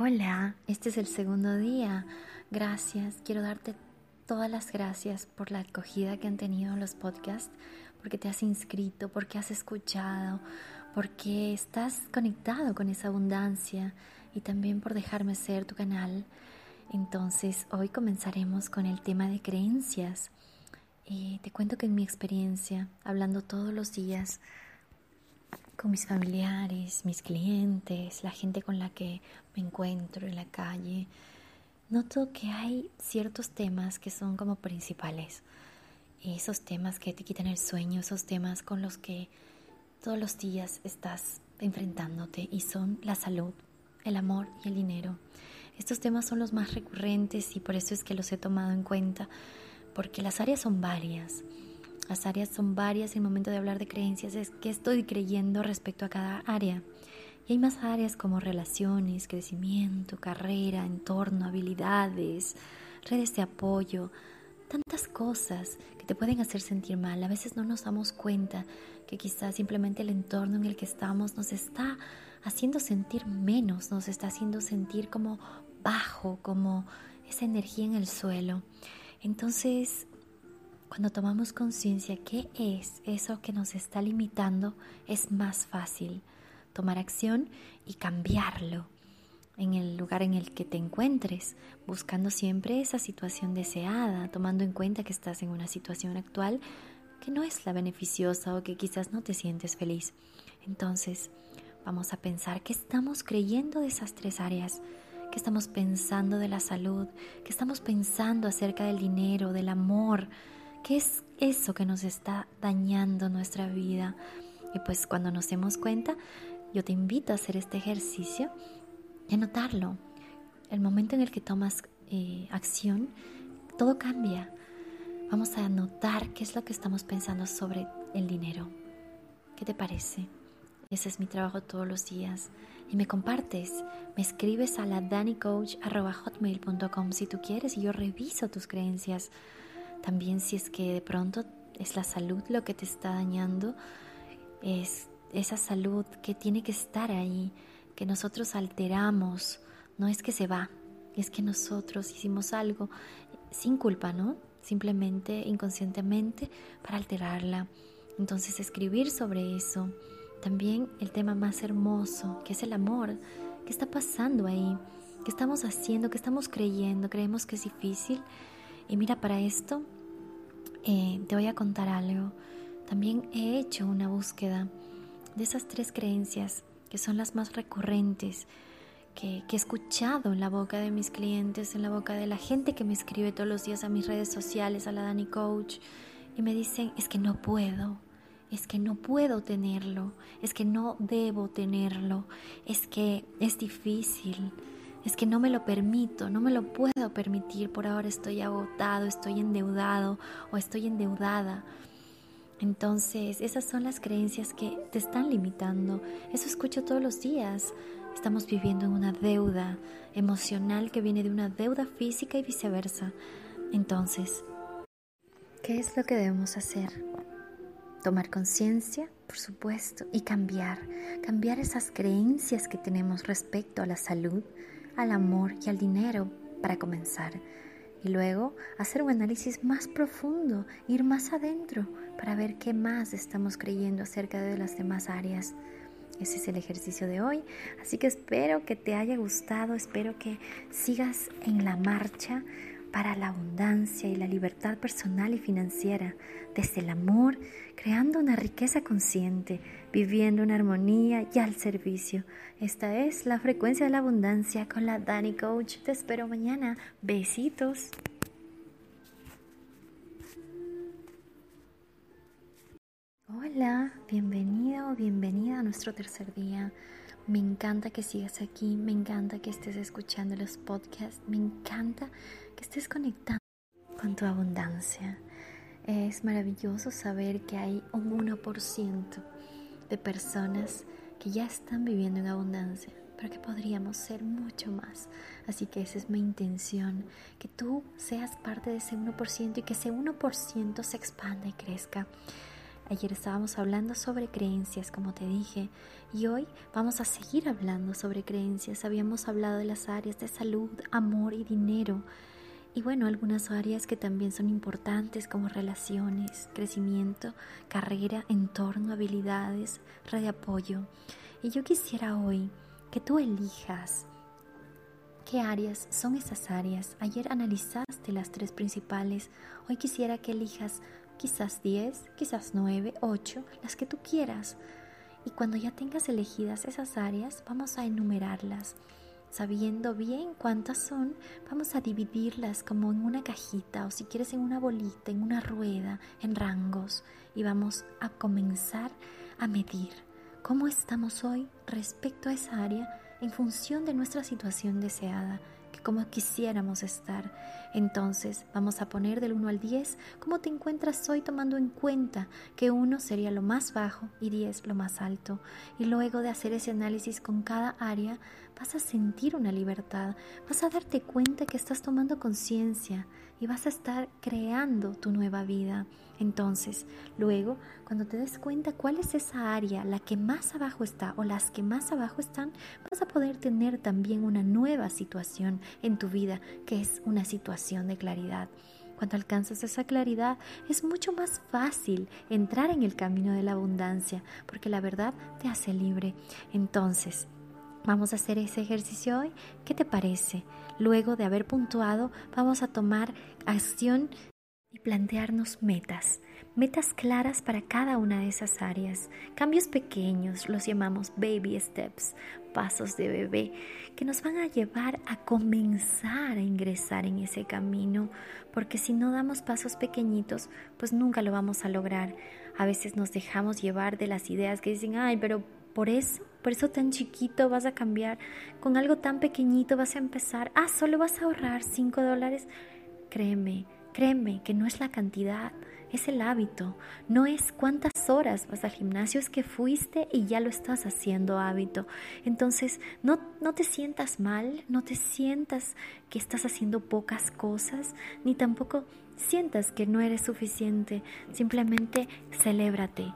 Hola, este es el segundo día. Gracias. Quiero darte todas las gracias por la acogida que han tenido los podcasts, porque te has inscrito, porque has escuchado, porque estás conectado con esa abundancia y también por dejarme ser tu canal. Entonces, hoy comenzaremos con el tema de creencias. Y te cuento que en mi experiencia, hablando todos los días, con mis familiares, mis clientes, la gente con la que me encuentro en la calle, noto que hay ciertos temas que son como principales. Esos temas que te quitan el sueño, esos temas con los que todos los días estás enfrentándote y son la salud, el amor y el dinero. Estos temas son los más recurrentes y por eso es que los he tomado en cuenta, porque las áreas son varias. Las áreas son varias y el momento de hablar de creencias es que estoy creyendo respecto a cada área. Y hay más áreas como relaciones, crecimiento, carrera, entorno, habilidades, redes de apoyo, tantas cosas que te pueden hacer sentir mal. A veces no nos damos cuenta que quizás simplemente el entorno en el que estamos nos está haciendo sentir menos, nos está haciendo sentir como bajo, como esa energía en el suelo. Entonces, cuando tomamos conciencia qué es eso que nos está limitando, es más fácil tomar acción y cambiarlo en el lugar en el que te encuentres, buscando siempre esa situación deseada, tomando en cuenta que estás en una situación actual que no es la beneficiosa o que quizás no te sientes feliz. Entonces, vamos a pensar qué estamos creyendo de esas tres áreas, qué estamos pensando de la salud, qué estamos pensando acerca del dinero, del amor, ¿Qué es eso que nos está dañando nuestra vida? Y pues cuando nos demos cuenta, yo te invito a hacer este ejercicio y a notarlo. El momento en el que tomas eh, acción, todo cambia. Vamos a notar qué es lo que estamos pensando sobre el dinero. ¿Qué te parece? Ese es mi trabajo todos los días. Y me compartes, me escribes a la danicoach.hotmail.com si tú quieres y yo reviso tus creencias. También si es que de pronto es la salud lo que te está dañando, es esa salud que tiene que estar ahí, que nosotros alteramos, no es que se va, es que nosotros hicimos algo sin culpa, ¿no? Simplemente inconscientemente para alterarla. Entonces escribir sobre eso. También el tema más hermoso, que es el amor. ¿Qué está pasando ahí? ¿Qué estamos haciendo? ¿Qué estamos creyendo? ¿Creemos que es difícil? Y mira, para esto eh, te voy a contar algo. También he hecho una búsqueda de esas tres creencias que son las más recurrentes, que, que, he escuchado en la boca de mis clientes, en la boca de la gente que me escribe todos los días a mis redes sociales, a la Dani Coach, y me dicen, es que no puedo, es que no puedo tenerlo, es que no debo tenerlo, es que es difícil, es que no me lo permito, no me lo puedo permitir, por ahora estoy agotado, estoy endeudado o estoy endeudada. Entonces, esas son las creencias que te están limitando. Eso escucho todos los días. Estamos viviendo en una deuda emocional que viene de una deuda física y viceversa. Entonces, ¿qué es lo que debemos hacer? Tomar conciencia, por supuesto, y cambiar. Cambiar esas creencias que tenemos respecto a la salud, al amor y al dinero para comenzar. Y luego hacer un análisis más profundo, ir más adentro para ver qué más estamos creyendo acerca de las demás áreas. Ese es el ejercicio de hoy. Así que espero que te haya gustado, espero que sigas en la marcha para la abundancia y la libertad personal y financiera, desde el amor, creando una riqueza consciente, viviendo en armonía y al servicio. Esta es la frecuencia de la abundancia con la Dani Coach. Te espero mañana. Besitos. Hola, bienvenido o bienvenida a nuestro tercer día. Me encanta que sigas aquí, me encanta que estés escuchando los podcasts, me encanta que estés conectando con tu abundancia. Es maravilloso saber que hay un 1% de personas que ya están viviendo en abundancia, pero que podríamos ser mucho más. Así que esa es mi intención, que tú seas parte de ese 1% y que ese 1% se expanda y crezca. Ayer estábamos hablando sobre creencias, como te dije, y hoy vamos a seguir hablando sobre creencias. Habíamos hablado de las áreas de salud, amor y dinero. Y bueno, algunas áreas que también son importantes como relaciones, crecimiento, carrera, entorno, habilidades, red de apoyo. Y yo quisiera hoy que tú elijas qué áreas son esas áreas. Ayer analizaste las tres principales. Hoy quisiera que elijas quizás 10, quizás 9, 8, las que tú quieras. Y cuando ya tengas elegidas esas áreas, vamos a enumerarlas. Sabiendo bien cuántas son, vamos a dividirlas como en una cajita o si quieres en una bolita, en una rueda, en rangos. Y vamos a comenzar a medir cómo estamos hoy respecto a esa área en función de nuestra situación deseada como quisiéramos estar. Entonces vamos a poner del 1 al 10 cómo te encuentras hoy tomando en cuenta que 1 sería lo más bajo y 10 lo más alto. Y luego de hacer ese análisis con cada área, vas a sentir una libertad, vas a darte cuenta que estás tomando conciencia y vas a estar creando tu nueva vida. Entonces, luego, cuando te des cuenta cuál es esa área, la que más abajo está o las que más abajo están, vas a poder tener también una nueva situación en tu vida, que es una situación de claridad. Cuando alcanzas esa claridad es mucho más fácil entrar en el camino de la abundancia, porque la verdad te hace libre. Entonces, Vamos a hacer ese ejercicio hoy. ¿Qué te parece? Luego de haber puntuado, vamos a tomar acción y plantearnos metas, metas claras para cada una de esas áreas, cambios pequeños, los llamamos baby steps, pasos de bebé, que nos van a llevar a comenzar a ingresar en ese camino, porque si no damos pasos pequeñitos, pues nunca lo vamos a lograr. A veces nos dejamos llevar de las ideas que dicen, ay, pero por eso, por eso tan chiquito vas a cambiar, con algo tan pequeñito vas a empezar, ah, solo vas a ahorrar 5 dólares. Créeme, créeme que no es la cantidad, es el hábito, no es cuántas horas vas al gimnasio, es que fuiste y ya lo estás haciendo hábito. Entonces, no, no te sientas mal, no te sientas que estás haciendo pocas cosas, ni tampoco sientas que no eres suficiente, simplemente celébrate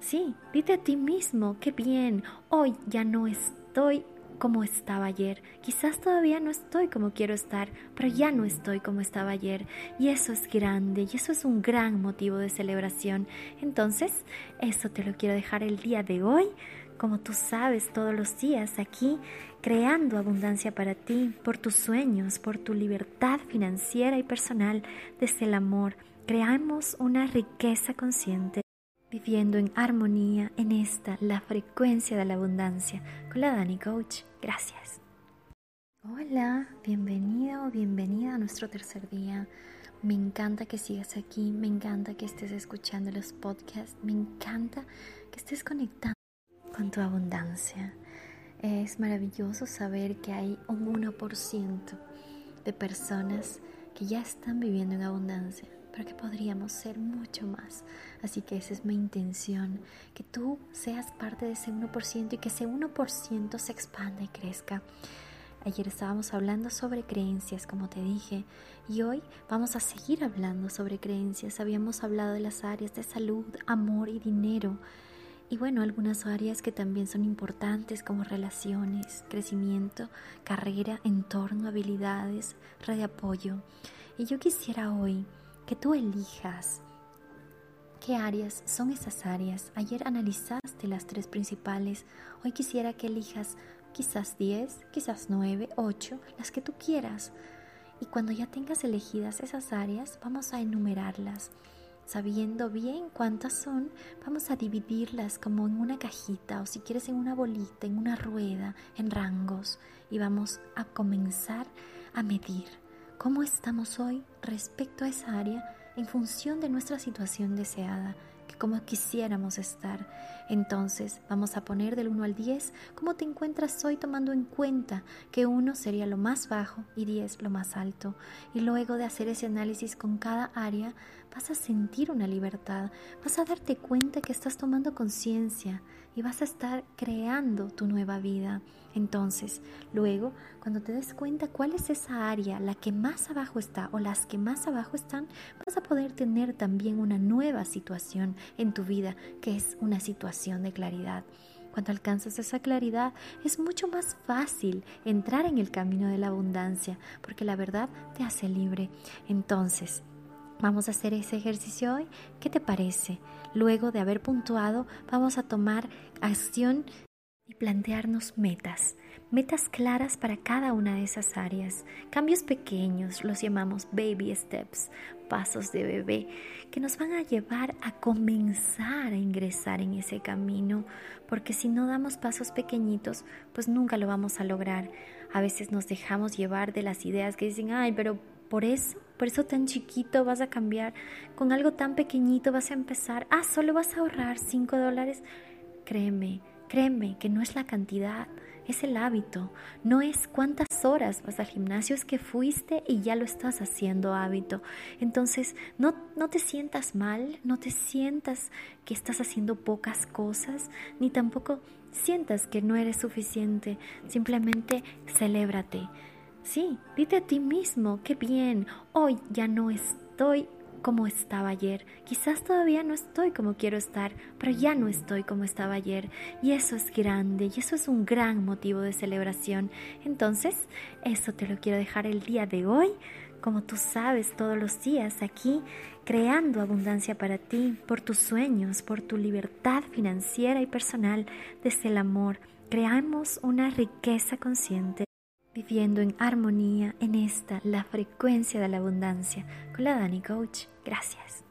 Sí, dite a ti mismo, qué bien, hoy ya no estoy como estaba ayer. Quizás todavía no estoy como quiero estar, pero ya no estoy como estaba ayer. Y eso es grande y eso es un gran motivo de celebración. Entonces, eso te lo quiero dejar el día de hoy, como tú sabes, todos los días aquí, creando abundancia para ti, por tus sueños, por tu libertad financiera y personal, desde el amor. Creamos una riqueza consciente viviendo en armonía en esta, la frecuencia de la abundancia, con la Dani Coach. Gracias. Hola, bienvenido o bienvenida a nuestro tercer día. Me encanta que sigas aquí, me encanta que estés escuchando los podcasts, me encanta que estés conectando con tu abundancia. Es maravilloso saber que hay un 1% de personas que ya están viviendo en abundancia pero que podríamos ser mucho más. Así que esa es mi intención, que tú seas parte de ese 1% y que ese 1% se expanda y crezca. Ayer estábamos hablando sobre creencias, como te dije, y hoy vamos a seguir hablando sobre creencias. Habíamos hablado de las áreas de salud, amor y dinero. Y bueno, algunas áreas que también son importantes como relaciones, crecimiento, carrera, entorno, habilidades, red de apoyo. Y yo quisiera hoy que tú elijas qué áreas son esas áreas. Ayer analizaste las tres principales, hoy quisiera que elijas quizás 10, quizás 9, 8, las que tú quieras. Y cuando ya tengas elegidas esas áreas, vamos a enumerarlas. Sabiendo bien cuántas son, vamos a dividirlas como en una cajita o si quieres en una bolita, en una rueda, en rangos. Y vamos a comenzar a medir cómo estamos hoy respecto a esa área en función de nuestra situación deseada, que como quisiéramos estar. Entonces vamos a poner del 1 al 10 cómo te encuentras hoy tomando en cuenta que 1 sería lo más bajo y 10 lo más alto. Y luego de hacer ese análisis con cada área, vas a sentir una libertad, vas a darte cuenta que estás tomando conciencia y vas a estar creando tu nueva vida. Entonces, luego, cuando te des cuenta cuál es esa área, la que más abajo está o las que más abajo están, vas a poder tener también una nueva situación en tu vida, que es una situación de claridad. Cuando alcanzas esa claridad es mucho más fácil entrar en el camino de la abundancia, porque la verdad te hace libre. Entonces, Vamos a hacer ese ejercicio hoy. ¿Qué te parece? Luego de haber puntuado, vamos a tomar acción y plantearnos metas. Metas claras para cada una de esas áreas. Cambios pequeños, los llamamos baby steps, pasos de bebé, que nos van a llevar a comenzar a ingresar en ese camino. Porque si no damos pasos pequeñitos, pues nunca lo vamos a lograr. A veces nos dejamos llevar de las ideas que dicen, ay, pero por eso, por eso tan chiquito vas a cambiar, con algo tan pequeñito vas a empezar, ah, solo vas a ahorrar 5 dólares. Créeme, créeme que no es la cantidad, es el hábito, no es cuántas horas vas al gimnasio, es que fuiste y ya lo estás haciendo hábito. Entonces, no, no te sientas mal, no te sientas que estás haciendo pocas cosas, ni tampoco sientas que no eres suficiente, simplemente celébrate. Sí, dite a ti mismo, qué bien, hoy ya no estoy como estaba ayer. Quizás todavía no estoy como quiero estar, pero ya no estoy como estaba ayer. Y eso es grande y eso es un gran motivo de celebración. Entonces, eso te lo quiero dejar el día de hoy, como tú sabes todos los días aquí, creando abundancia para ti, por tus sueños, por tu libertad financiera y personal, desde el amor. Creamos una riqueza consciente viviendo en armonía en esta, la frecuencia de la abundancia, con la Dani Coach. Gracias.